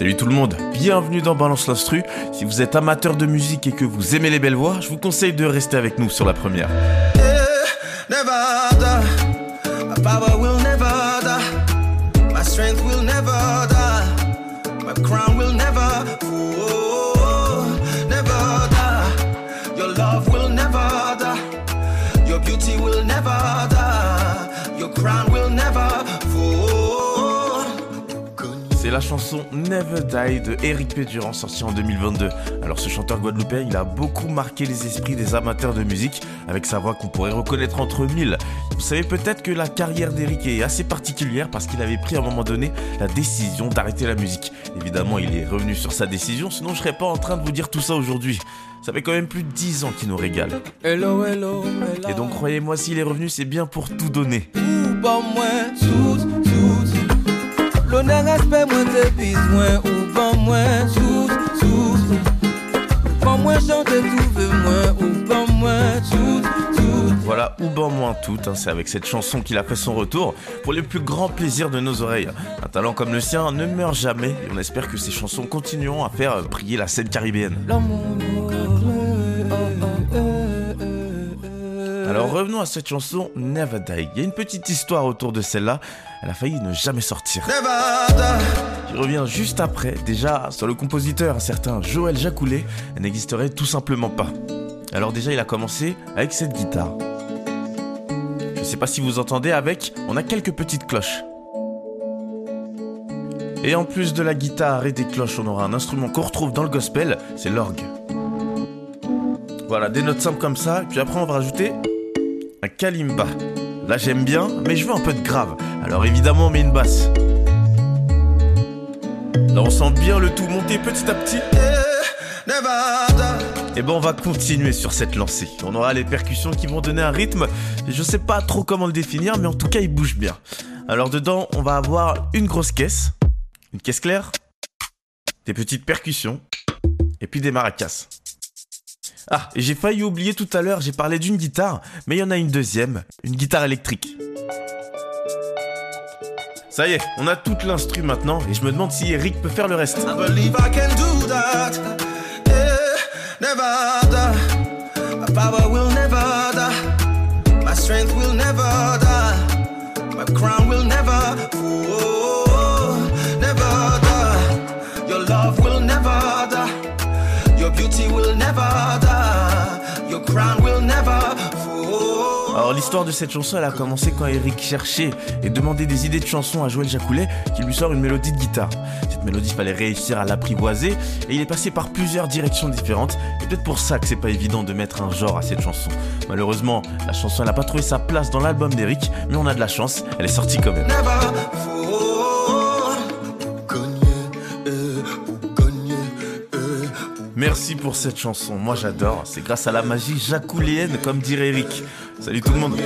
Salut tout le monde, bienvenue dans Balance l'Instru. Si vous êtes amateur de musique et que vous aimez les belles voix, je vous conseille de rester avec nous sur la première. La chanson Never Die de Eric Pédurand sortie en 2022. Alors ce chanteur guadeloupéen, il a beaucoup marqué les esprits des amateurs de musique avec sa voix qu'on pourrait reconnaître entre mille. Vous savez peut-être que la carrière d'Eric est assez particulière parce qu'il avait pris à un moment donné la décision d'arrêter la musique. Évidemment, il est revenu sur sa décision, sinon je serais pas en train de vous dire tout ça aujourd'hui. Ça fait quand même plus de 10 ans qu'il nous régale. Hello, hello, Et donc croyez-moi, s'il est revenu, c'est bien pour tout donner. Te ou ban. Ban, ou ban. Voilà, ou ban moins tout, hein, c'est avec cette chanson qu'il a fait son retour pour le plus grand plaisir de nos oreilles. Un talent comme le sien ne meurt jamais et on espère que ces chansons continueront à faire briller la scène caribéenne. L'amour, Alors revenons à cette chanson Never Die. Il y a une petite histoire autour de celle-là. Elle a failli ne jamais sortir. Je reviens juste après. Déjà, sur le compositeur, un certain Joël Jacoulet, elle n'existerait tout simplement pas. Alors déjà, il a commencé avec cette guitare. Je sais pas si vous entendez avec, on a quelques petites cloches. Et en plus de la guitare et des cloches, on aura un instrument qu'on retrouve dans le gospel, c'est l'orgue. Voilà, des notes simples comme ça, puis après on va rajouter un kalimba. Là j'aime bien, mais je veux un peu de grave. Alors évidemment on met une basse. Là on sent bien le tout monter petit à petit. Et ben on va continuer sur cette lancée. On aura les percussions qui vont donner un rythme. Je sais pas trop comment le définir, mais en tout cas il bouge bien. Alors dedans on va avoir une grosse caisse, une caisse claire, des petites percussions, et puis des maracas. Ah, j'ai failli oublier tout à l'heure, j'ai parlé d'une guitare, mais il y en a une deuxième, une guitare électrique. Ça y est, on a toute l'instru maintenant, et je me demande si Eric peut faire le reste. Alors l'histoire de cette chanson, elle a commencé quand Eric cherchait et demandait des idées de chansons à Joël Jacoulet qui lui sort une mélodie de guitare. Cette mélodie, il fallait réussir à l'apprivoiser et il est passé par plusieurs directions différentes. Et peut-être pour ça que c'est pas évident de mettre un genre à cette chanson. Malheureusement, la chanson, elle n'a pas trouvé sa place dans l'album d'Eric, mais on a de la chance, elle est sortie quand même. never Merci pour cette chanson, moi j'adore. C'est grâce à la magie jacouléenne, comme dirait Eric. Salut tout le monde.